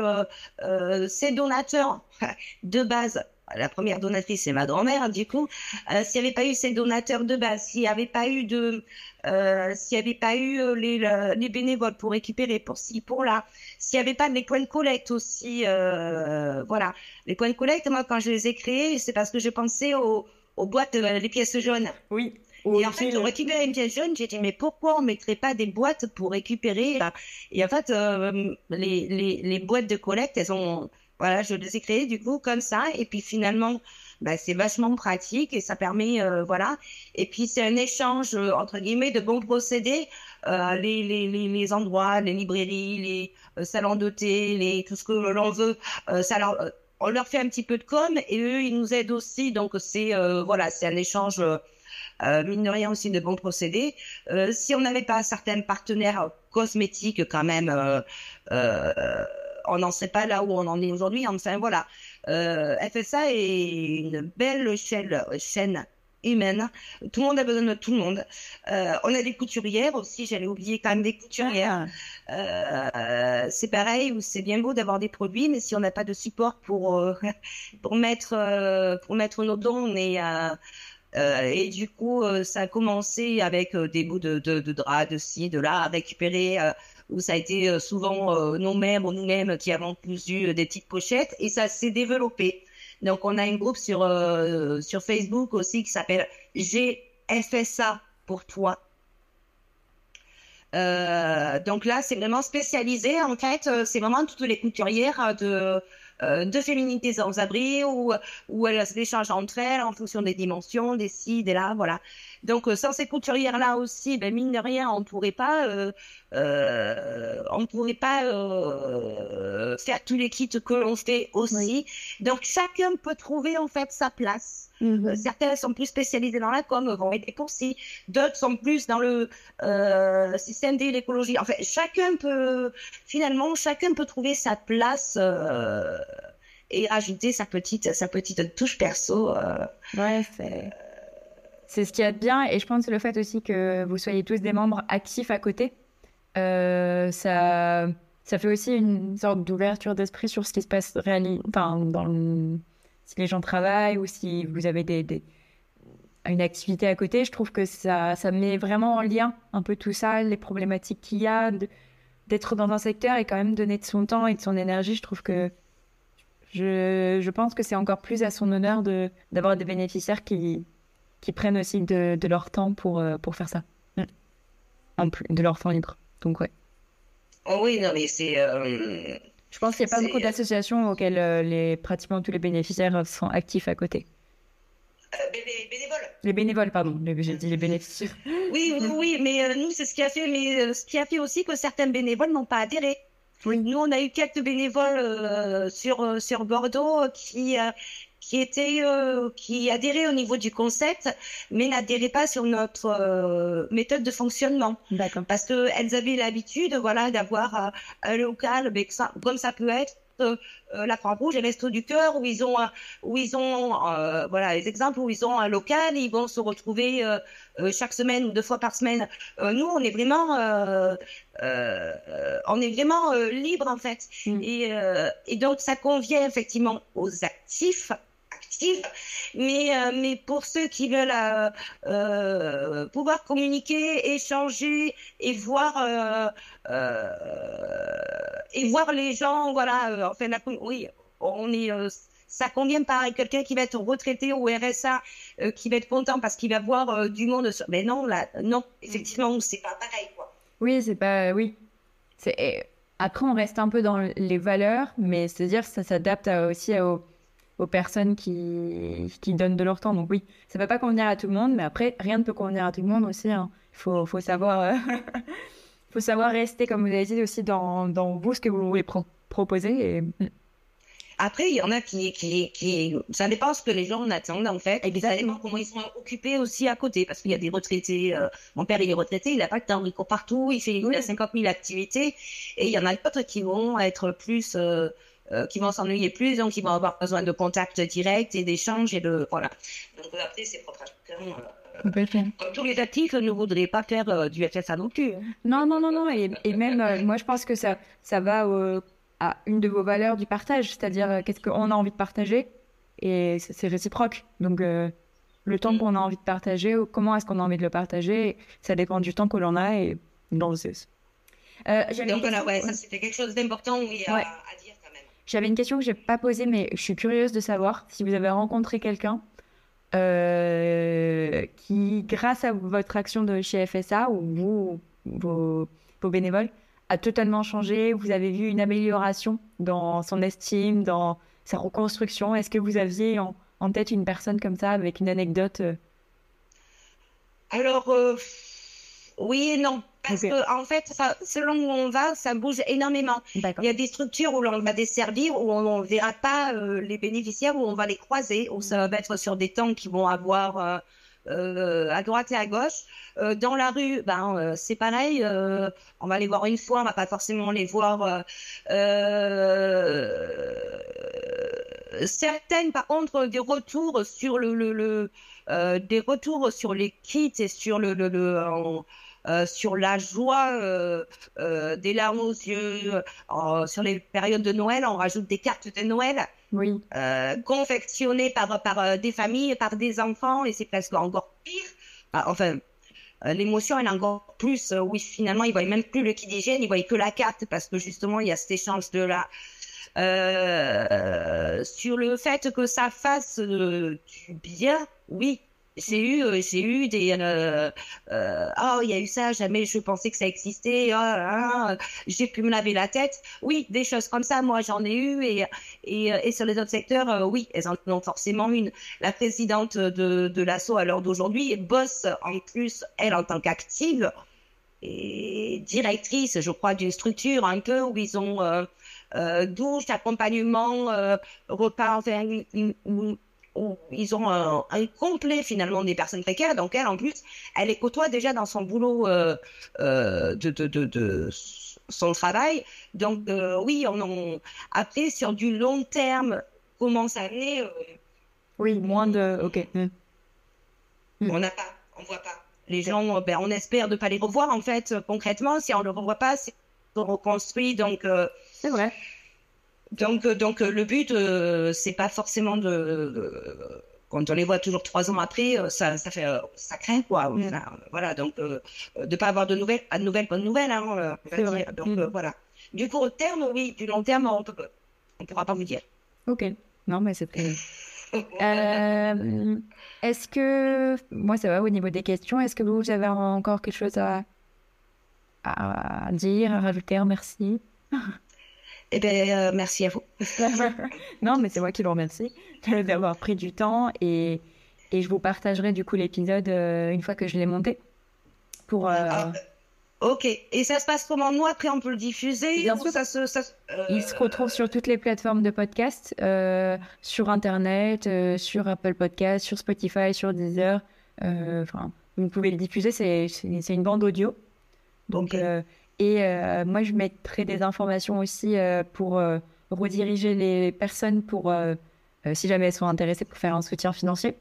ces donateurs de base la première donatrice, c'est ma grand-mère, du coup, euh, s'il n'y avait pas eu ces donateurs de base, s'il n'y avait pas eu de, euh, s'il n'y avait pas eu euh, les, les, bénévoles pour récupérer pour ci, pour là, s'il n'y avait pas les points de collecte aussi, voilà. Les points de collecte, moi, quand je les ai créés, c'est parce que je pensais aux, aux boîtes, les pièces jaunes. Oui. Et en fait, on récupérait une pièce jaune, j'ai dit, mais pourquoi on mettrait pas des boîtes pour récupérer Et en fait, les, les, les boîtes de collecte, elles ont voilà, je les ai créés du coup comme ça. Et puis finalement, bah, c'est vachement pratique et ça permet, euh, voilà. Et puis c'est un échange euh, entre guillemets de bons procédés. Euh, les, les, les, les, endroits, les librairies, les euh, salons de thé, les, tout ce que l'on veut, ça leur, on leur fait un petit peu de com et eux ils nous aident aussi. Donc c'est voilà, c'est un échange. Euh, mine de rien aussi de bons procédés. Euh, si on n'avait pas certains partenaires cosmétiques quand même, euh, on n'en sait pas là où on en est aujourd'hui. Enfin voilà, euh, FSA est une belle chaîne, chaîne humaine. Tout le monde a besoin de tout le monde. Euh, on a des couturières aussi, j'allais oublier quand même des couturières. Euh, c'est pareil, c'est bien beau d'avoir des produits, mais si on n'a pas de support pour euh, pour mettre euh, pour mettre nos dons, on est et du coup, ça a commencé avec des bouts de, de, de drap, de ci, de là, à récupérer où ça a été euh, souvent euh, nous-mêmes ou nous-mêmes qui avons cousu euh, des petites pochettes et ça s'est développé. Donc on a un groupe sur sur Facebook aussi qui s'appelle GFSA pour toi. Euh, donc là, c'est vraiment spécialisé. En fait, c'est vraiment toutes les couturières de de féminité sans abri où où elles s'échangent entre elles en fonction des dimensions, des ci, des là, voilà. Donc sans ces couturières là aussi, ben mine de rien, on pourrait pas, on pourrait pas faire tous les kits que l'on fait aussi. Donc chacun peut trouver en fait sa place. Mhm. certains sont plus spécialisés dans la com, vont être aussi. D'autres sont plus dans le euh, système de l'écologie. En fait, chacun peut, finalement, chacun peut trouver sa place euh, et ajouter sa petite, sa petite touche perso. Euh. Ouais, c'est. C'est ce qu'il y a de bien, et je pense que le fait aussi que vous soyez tous des membres actifs à côté, ça, ça fait aussi une sorte d'ouverture d'esprit sur ce qui se passe réellement, enfin, dans le si les gens travaillent ou si vous avez une activité à côté, je trouve que ça, ça met vraiment en lien un peu tout ça, les problématiques qu'il y a, d'être dans un secteur et quand même donner de son temps et de son énergie. Je trouve que je, je pense que c'est encore plus à son honneur d'avoir des bénéficiaires qui, qui prennent aussi de, de leur temps pour, euh, pour faire ça. Plus, de leur temps libre. Donc, ouais. Oh oui, non, mais c'est. Euh, je pense qu'il n'y a pas beaucoup d'associations auxquelles euh, les, pratiquement tous les bénéficiaires sont actifs à côté. Euh, les bénévoles. Les bénévoles, pardon. J'ai dit les bénéficiaires. Oui, oui, oui mais euh, nous, c'est ce qui a fait, mais ce qui a fait aussi que certains bénévoles n'ont pas adhéré. Oui. Nous, on a eu quelques bénévoles sur sur Bordeaux qui qui était euh, qui adhérait au niveau du concept, mais n'adhérait pas sur notre euh, méthode de fonctionnement. D'accord. Parce que elles avaient l'habitude, voilà, d'avoir euh, un local, mais ça, comme ça peut être euh, la Croix-Rouge et Resto du Cœur où ils ont où ils ont voilà les exemples où ils ont un local ils vont se retrouver chaque semaine ou deux fois par semaine nous on est vraiment on est vraiment libre en fait mm. et, et donc ça convient effectivement aux actifs mais, euh, mais pour ceux qui veulent euh, euh, pouvoir communiquer, échanger et voir, et voir les gens, voilà, enfin, oui, on est ça convient pas quelqu'un qui va être retraité au RSA qui va être content parce qu'il va voir du monde mais non là non effectivement c'est pas pareil quoi. Oui c'est pas oui. Après on reste un peu dans les valeurs mais c'est à dire ça s'adapte aussi au aux personnes qui, qui donnent de leur temps. Donc oui, ça ne va pas convenir à tout le monde, mais après, rien ne peut convenir à tout le monde aussi. Hein. Il faut, faut, savoir, euh, faut savoir rester, comme vous avez dit, aussi dans, dans vous, ce que vous voulez proposer. Et... Mm. Après, il y en a qui, qui, qui, ça dépend ce que les gens attendent, en fait. Exactement. comment ils sont occupés aussi à côté. Parce qu'il y a des retraités, euh, mon père, il est retraité, il n'a pas de temps, il court partout, il fait, il a 50 000 activités. Et il y en a d'autres qui vont être plus, euh, qui vont s'ennuyer plus, donc ils vont avoir besoin de contact direct et d'échanges et de voilà. Donc après c'est propre euh, Comme tous les actifs ne voudraient pas faire euh, du FSA non plus. Hein. Non, non, non, non. Et, et même, moi, je pense que ça, ça va à une de vos valeurs du partage, c'est-à-dire qu'est-ce qu'on a envie de partager et c'est réciproque. Donc, le temps mm. qu'on a envie de partager, comment est-ce qu'on a envie de le partager, ça dépend du temps que l'on a et dans le euh, Donc voilà, ouais, ça c'était quelque chose d'important oui, à, dire. J'avais une question que je n'ai pas posée, mais je suis curieuse de savoir si vous avez rencontré quelqu'un euh, qui, grâce à votre action de chez FSA ou vous, vos, bénévoles, a totalement changé? Vous avez vu une amélioration dans son estime, dans sa reconstruction? Est-ce que vous aviez en, tête une personne comme ça avec une anecdote euh? Alors, euh, oui et non. Parce que, en fait, ça, selon où on va, ça bouge énormément. Il y a des structures où l'on va desservir, où on ne verra pas euh, les bénéficiaires, où on va les croiser, où ça va être sur des temps qui vont avoir euh, euh, à droite et à gauche. dans la rue, ben, c'est pareil. on va les voir une fois, on va pas forcément les voir. certaines, par contre, des retours sur le, le, des retours sur les kits et sur le, le, le euh, sur la joie, euh, euh, des larmes aux yeux. sur les périodes de Noël, on rajoute des cartes de Noël. Oui. confectionnées par, par des familles, par des enfants, et c'est presque encore pire. Ah, enfin, l'émotion, elle est encore plus. oui, finalement, ils voient même plus le kit d'hygiène, ils voient que la carte parce que justement, il y a cet échange de la. sur le fait que ça fasse du bien, oui, c'est eu, euh, j'ai eu des, euh, euh, oh, il y a eu ça, jamais je pensais que ça existait, oh, ah, j'ai pu me laver la tête. Oui, des choses comme ça, moi j'en ai eu et, et, et sur les autres secteurs, oui, elles en ont forcément une. La présidente de, de l'assaut à l'heure d'aujourd'hui bosse en plus, elle en tant qu'active et directrice, je crois, d'une structure un peu où ils ont euh, douche, accompagnement, repas, enfin, une, une, ils ont un, complet finalement des personnes précaires. Donc elle, en plus, elle les côtoie déjà dans son boulot euh, euh, de, de, de, son travail. Donc euh, oui, on en... après sur du long terme, comment ça venait Oui, moins de. Ok. Mm. On n'a pas, on voit pas. Les gens, ben, on espère de pas les revoir en fait concrètement. Si on ne le revoit pas, c'est reconstruit. Donc c'est vrai. Donc, euh, donc euh, le but, euh, c'est pas forcément de, quand on les voit toujours trois ans après, ça, ça fait, ça craint quoi. Voilà, donc de pas avoir de nouvelles, de nouvelles, bonnes nouvelles. Hein, donc mm. voilà. Du court terme, oui. Du long terme, on peut, on pourra pas vous dire. Ok. Non, mais c'est très. est-ce que moi ça va au niveau des questions Est-ce que vous avez encore quelque chose à, à dire, à rajouter Merci. Eh bien, euh, merci à vous. non, mais c'est moi qui vous remercie d'avoir pris du temps et, et je vous partagerai du coup l'épisode euh, une fois que je l'ai monté. Pour, euh, ah, ok. Et ça se passe comment? Nous, après, on peut le diffuser Bien sûr. Ça se, ça, Il se retrouve sur toutes les plateformes de podcast, sur Internet, sur Apple Podcast, sur Spotify, sur Deezer. Enfin, vous pouvez le diffuser, c'est une bande audio. Donc, et euh, moi, je mettrai des informations aussi euh, pour euh, rediriger les personnes pour, si jamais elles sont intéressées, pour faire un soutien financier.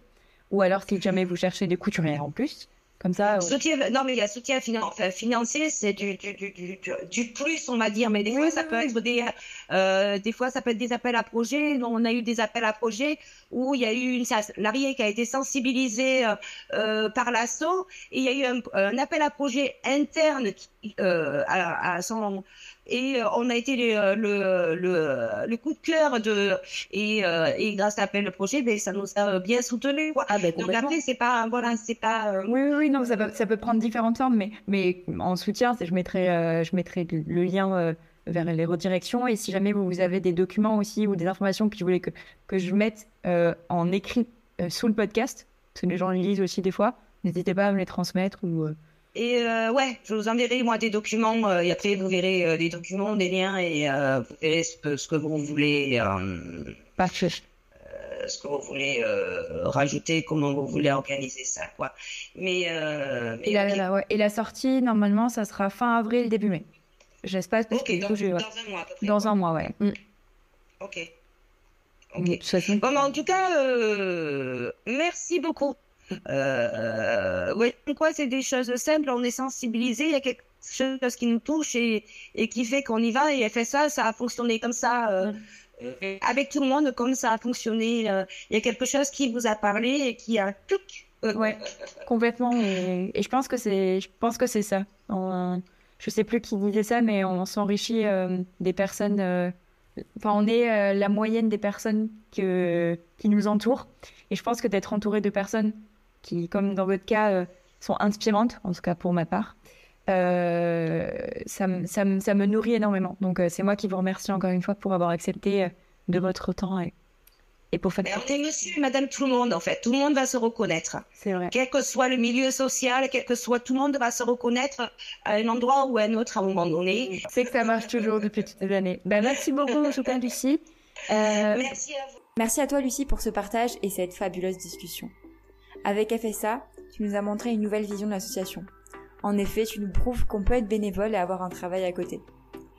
Ou alors, si jamais vous cherchez des couturières en plus, comme ça. Soutien, non, mais il y a soutien financier, c'est du, du, du, du, plus, on va dire. Mais des fois, ça peut être des, euh, des fois, ça peut être des appels à projets. On a eu des appels à projets où il y a eu une salariée qui a été sensibilisée euh, euh par l'assaut et il y a eu un, un appel à projet interne qui, euh, à, à, son et euh, on a été le, le, le, le, coup de cœur de et, euh, et grâce à l'appel projet ben ça nous a bien soutenu ah, ben, donc après c'est pas voilà c'est pas euh, oui oui non ça peut ça peut prendre différentes formes mais mais en soutien je mettrai je mettrai le lien vers les redirections. Et si jamais vous avez des documents aussi ou des informations que vous voulez que que je mette en écrit sous le podcast parce que les gens les lisent aussi des fois n'hésitez pas à me les transmettre ou et euh, ouais, je vous enverrai moi des documents euh, et après vous verrez euh, des documents, des liens et euh, vous verrez ce que, ce que vous voulez. Parfait. ce que vous voulez rajouter, comment vous voulez organiser ça, quoi. Mais, mais et, la, ouais. et, la, sortie normalement, ça sera fin avril, début mai. J'espère. Ok, dans, dans, un mois à peu près. Dans un mois, ouais. Mm. Ok. Ok. Bon, en tout cas, merci beaucoup. Euh, ouais, quoi, c'est des choses simples, on est sensibilisé, il y a quelque chose qui nous touche et, et qui fait qu'on y va et elle fait ça, ça a fonctionné comme ça. Euh, euh, avec tout le monde, comme ça a fonctionné, euh, il y a quelque chose qui vous a parlé et qui a tout. ouais, complètement. Et, et, je pense que c'est, je pense que c'est ça. On, je sais plus qui disait ça, mais on s'enrichit des personnes. Enfin, on est la moyenne des personnes que, qui nous entourent. Et je pense que d'être entouré de personnes qui, comme dans votre cas, euh, sont inspirantes, en tout cas pour ma part. Euh, ça, ça, ça, me nourrit énormément. Donc, euh, c'est moi qui vous remercie encore une fois pour avoir accepté de votre temps et, et pour faire. On est monsieur madame tout le monde, en fait. Tout le monde va se reconnaître. C'est vrai. Quel que soit le milieu social, quel que soit, tout le monde va se reconnaître à un endroit ou à un autre à un moment donné. C'est que ça marche toujours depuis toutes les années. Ben, merci beaucoup, en tout cas, Lucie. merci à vous. Merci à toi, Lucie, pour ce partage et cette fabuleuse discussion. Avec FSA, tu nous as montré une nouvelle vision de l'association. En effet, tu nous prouves qu'on peut être bénévole et avoir un travail à côté.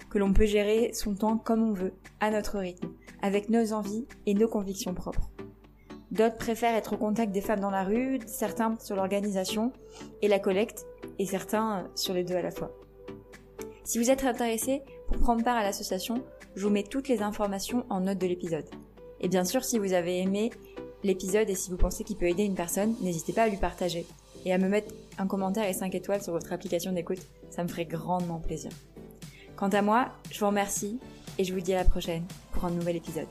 Que l'on peut gérer son temps comme on veut, à notre rythme, avec nos envies et nos convictions propres. D'autres préfèrent être au contact des femmes dans la rue, certains sur l'organisation et la collecte, et certains sur les deux à la fois. Si vous êtes intéressé pour prendre part à l'association, je vous mets toutes les informations en note de l'épisode. Et bien sûr, si vous avez aimé l'épisode et si vous pensez qu'il peut aider une personne, n'hésitez pas à lui partager et à me mettre un commentaire et 5 étoiles sur votre application d'écoute, ça me ferait grandement plaisir. Quant à moi, je vous remercie et je vous dis à la prochaine pour un nouvel épisode.